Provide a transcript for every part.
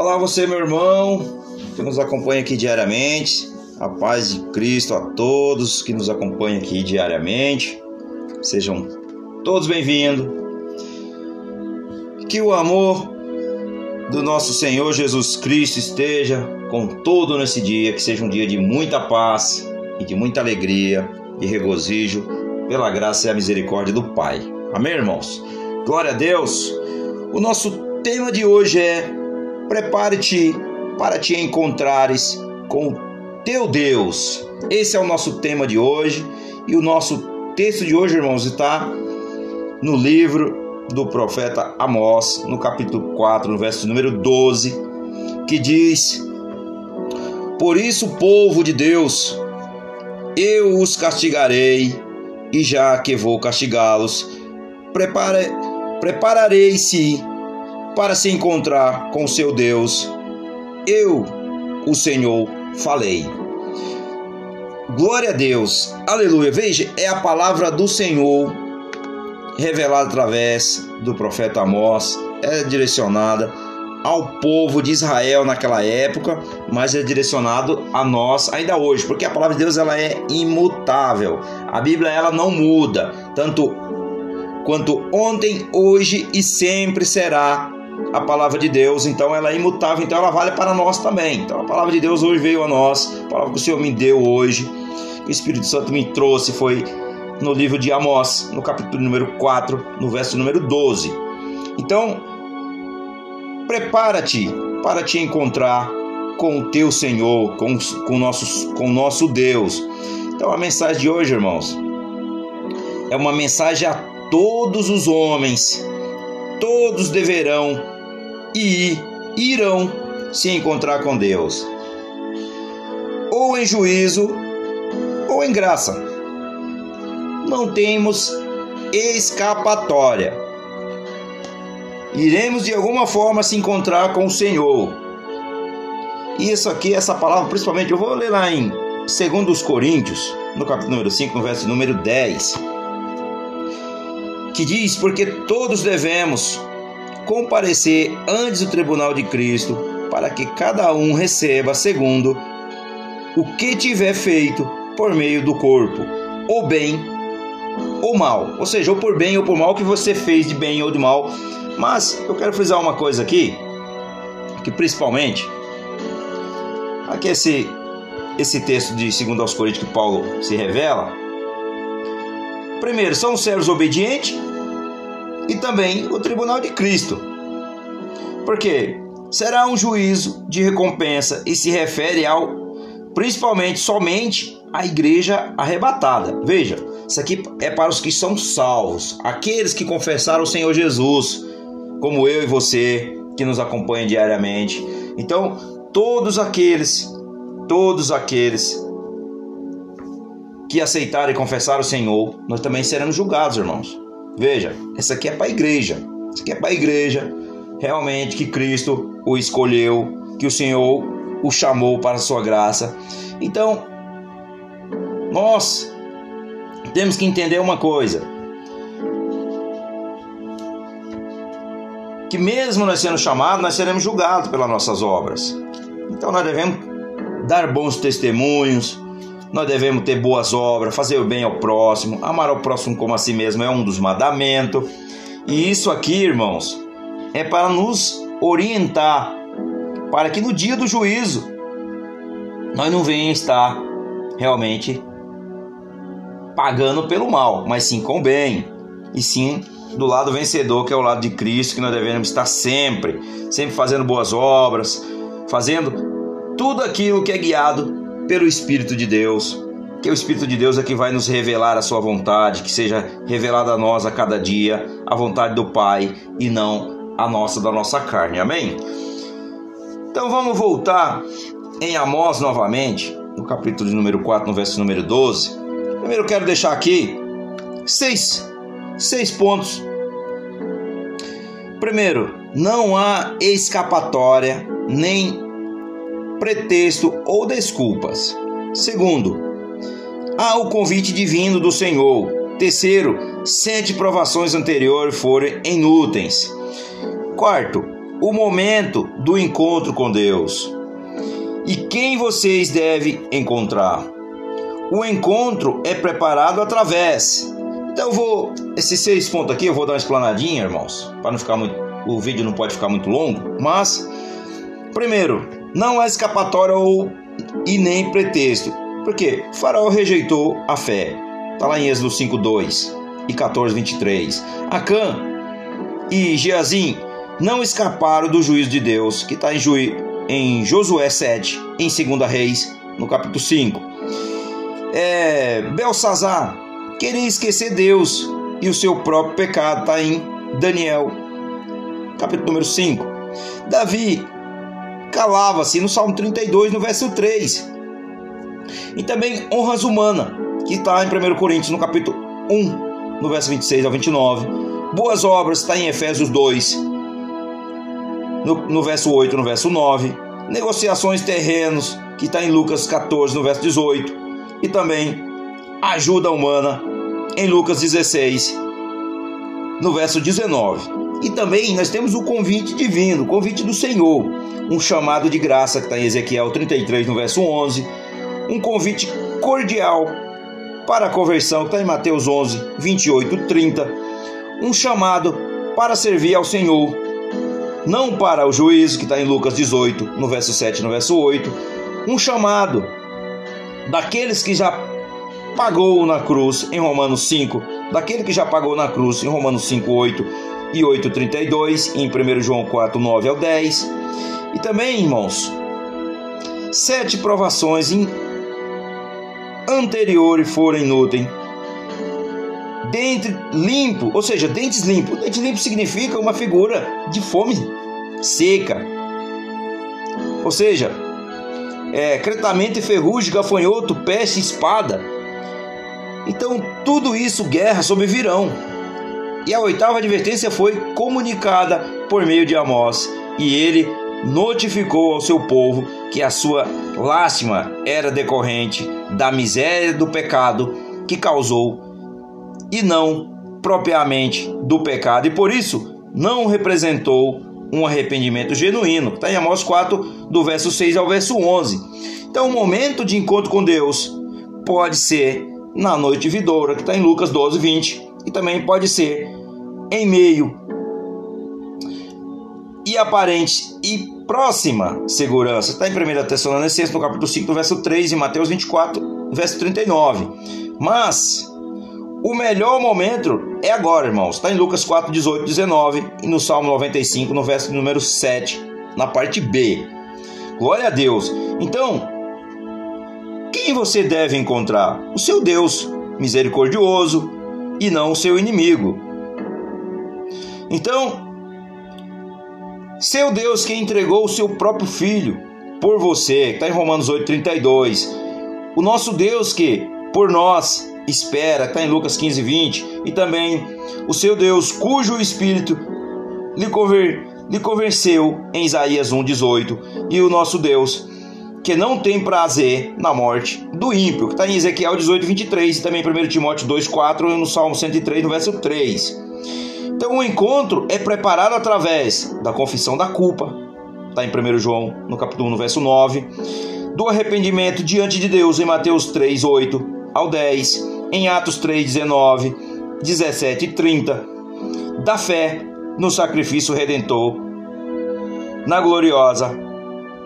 Olá, você, meu irmão, que nos acompanha aqui diariamente. A paz de Cristo a todos que nos acompanham aqui diariamente. Sejam todos bem-vindos. Que o amor do nosso Senhor Jesus Cristo esteja com todo nesse dia, que seja um dia de muita paz e de muita alegria e regozijo pela graça e a misericórdia do Pai. Amém, irmãos? Glória a Deus. O nosso tema de hoje é Prepare-te para te encontrares com o teu Deus. Esse é o nosso tema de hoje e o nosso texto de hoje, irmãos, está no livro do profeta Amós, no capítulo 4, no verso número 12, que diz: Por isso, povo de Deus, eu os castigarei, e já que vou castigá-los, prepare, prepararei-se para se encontrar com seu Deus. Eu, o Senhor, falei. Glória a Deus, aleluia. Veja, é a palavra do Senhor revelada através do profeta Amós, é direcionada ao povo de Israel naquela época, mas é direcionado a nós ainda hoje, porque a palavra de Deus ela é imutável. A Bíblia ela não muda, tanto quanto ontem, hoje e sempre será a palavra de Deus, então ela é imutável, então ela vale para nós também. Então a palavra de Deus hoje veio a nós, a palavra que o Senhor me deu hoje, o Espírito Santo me trouxe, foi no livro de Amós, no capítulo número 4, no verso número 12. Então, prepara-te para te encontrar com o teu Senhor, com, com, nossos, com o nosso Deus. Então, a mensagem de hoje, irmãos, é uma mensagem a todos os homens. Todos deverão e irão se encontrar com Deus, ou em juízo, ou em graça. Não temos escapatória. Iremos de alguma forma se encontrar com o Senhor. Isso aqui, essa palavra, principalmente, eu vou ler lá em 2 Coríntios, no capítulo número 5, no verso número 10, que diz: Porque todos devemos comparecer antes do tribunal de Cristo, para que cada um receba segundo o que tiver feito por meio do corpo, ou bem ou mal, ou seja, ou por bem ou por mal que você fez de bem ou de mal. Mas eu quero frisar uma coisa aqui, que principalmente aqui esse esse texto de 2 aos Coríntios que Paulo se revela. Primeiro, são os servos obedientes também o tribunal de Cristo. Porque será um juízo de recompensa e se refere ao principalmente somente à igreja arrebatada. Veja, isso aqui é para os que são salvos, aqueles que confessaram o Senhor Jesus, como eu e você que nos acompanham diariamente. Então, todos aqueles, todos aqueles que aceitarem e confessar o Senhor, nós também seremos julgados, irmãos. Veja, essa aqui é para a igreja. Isso aqui é para a igreja, realmente que Cristo o escolheu, que o Senhor o chamou para a sua graça. Então, nós temos que entender uma coisa: que mesmo nós sendo chamados, nós seremos julgados pelas nossas obras. Então, nós devemos dar bons testemunhos, nós devemos ter boas obras, fazer o bem ao próximo, amar ao próximo como a si mesmo é um dos mandamentos. E isso aqui, irmãos, é para nos orientar, para que no dia do juízo nós não venhamos estar realmente pagando pelo mal, mas sim com o bem, e sim do lado vencedor, que é o lado de Cristo, que nós devemos estar sempre, sempre fazendo boas obras, fazendo tudo aquilo que é guiado pelo Espírito de Deus, que o Espírito de Deus é que vai nos revelar a sua vontade, que seja revelada a nós a cada dia a vontade do Pai e não a nossa da nossa carne. Amém? Então vamos voltar em Amós novamente, no capítulo número 4, no verso número 12. Primeiro eu quero deixar aqui seis, seis pontos. Primeiro, não há escapatória nem pretexto ou desculpas. Segundo, há o convite divino do Senhor. Terceiro, sete provações anteriores foram inúteis. Quarto, o momento do encontro com Deus. E quem vocês devem encontrar? O encontro é preparado através. Então eu vou esses seis pontos aqui eu vou dar uma explanadinha, irmãos, para não ficar muito o vídeo não pode ficar muito longo, mas primeiro, não há escapatória ou e nem pretexto. Porque Faraó rejeitou a fé. Está lá em Êxodo 5:2 e 14:23. Acã e Geazim não escaparam do juízo de Deus, que está em, em Josué 7, em 2 Reis, no capítulo 5. É, Belsazar queria esquecer Deus e o seu próprio pecado, está em Daniel, capítulo número 5. Davi calava-se no Salmo 32, no verso 3. E também honras humanas, que está em 1 Coríntios, no capítulo 1, no verso 26 ao 29. Boas obras, está em Efésios 2, no, no verso 8, no verso 9. Negociações terrenos, que está em Lucas 14, no verso 18. E também ajuda humana, em Lucas 16, no verso 19. E também nós temos o convite divino, o convite do Senhor, um chamado de graça que está em Ezequiel 33, no verso 11, um convite cordial para a conversão que está em Mateus 11, 28, 30, um chamado para servir ao Senhor não para o juízo, que está em Lucas 18, no verso 7 no verso 8, um chamado daqueles que já pagou na cruz, em Romanos 5, daquele que já pagou na cruz, em Romanos 5, 8 e 8, 32, e em 1 João 4, 9 ao 10. E também, irmãos, sete provações anteriores foram inúteis Dente limpo, ou seja, dentes limpos. Dente limpo significa uma figura de fome seca. Ou seja, é, cretamento e ferrugem, gafanhoto, peste, espada. Então, tudo isso, guerra sobrevirão. E a oitava advertência foi comunicada por meio de Amós, e ele notificou ao seu povo que a sua lástima era decorrente da miséria do pecado que causou e não propriamente do pecado, e por isso não representou um arrependimento genuíno. Está em Amós 4, do verso 6 ao verso 11. Então, o momento de encontro com Deus pode ser na noite vidoura, que está em Lucas 12, 20, e também pode ser em meio e aparente e próxima segurança. Está em 1 Tessalonicenses, no capítulo 5, verso 3, e Mateus 24, verso 39. Mas o melhor momento é agora, irmãos. Está em Lucas 4, 18, 19 e no Salmo 95, no verso número 7, na parte B. Glória a Deus. Então, quem você deve encontrar? O seu Deus misericordioso e não o seu inimigo. Então, seu Deus que entregou o seu próprio filho por você, está em Romanos 32. O nosso Deus que por nós espera, está em Lucas 15, 20, e também o seu Deus, cujo Espírito lhe, conver, lhe em Isaías 1, 18, e o nosso Deus, que não tem prazer na morte do ímpio, que está em Ezequiel 18, 23, e também 1 Timóteo 2, 4, e no Salmo 103, no verso 3. Então o encontro é preparado através da confissão da culpa, está em 1 João, no capítulo 1, no verso 9, do arrependimento diante de Deus, em Mateus 3, 8, ao 10, em Atos 3, 19, 17 e 30, da fé no sacrifício redentor, na gloriosa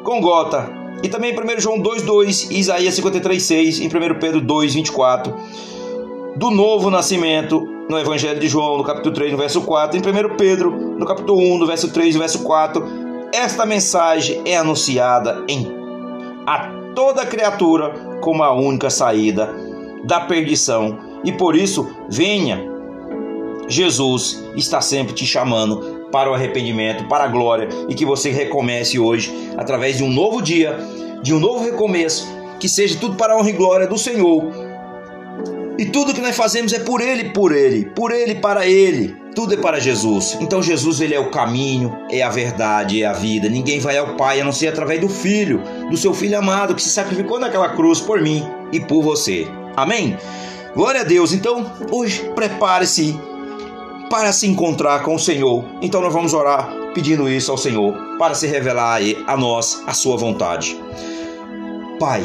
Gongota, e também em 1 João 2, 2, Isaías 53, 6, em 1 Pedro 2, 24, do novo nascimento no Evangelho de João, no capítulo 3, no verso 4, em 1 Pedro, no capítulo 1, no verso 3, no verso 4, esta mensagem é anunciada em a toda criatura como a única saída da perdição. E por isso, venha. Jesus está sempre te chamando para o arrependimento, para a glória e que você recomece hoje através de um novo dia, de um novo recomeço, que seja tudo para a honra e glória do Senhor. E tudo que nós fazemos é por ele, por ele, por ele, para ele. Tudo é para Jesus. Então Jesus ele é o caminho, é a verdade, é a vida. Ninguém vai ao Pai a não ser através do Filho, do seu Filho amado que se sacrificou naquela cruz por mim e por você. Amém? Glória a Deus. Então, hoje prepare-se para se encontrar com o Senhor. Então nós vamos orar pedindo isso ao Senhor para se revelar a nós a sua vontade. Pai,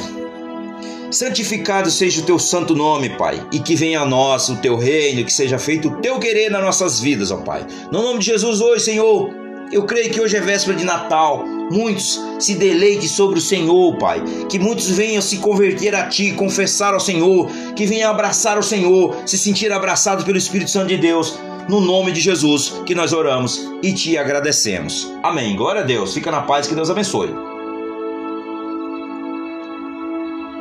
santificado seja o teu santo nome, Pai, e que venha a nós o teu reino, que seja feito o teu querer nas nossas vidas, ó Pai. No nome de Jesus hoje, Senhor, eu creio que hoje é véspera de Natal. Muitos se deleitem sobre o Senhor, Pai. Que muitos venham se converter a Ti, confessar ao Senhor. Que venham abraçar o Senhor, se sentir abraçado pelo Espírito Santo de Deus. No nome de Jesus que nós oramos e te agradecemos. Amém. Glória a Deus. Fica na paz. Que Deus abençoe.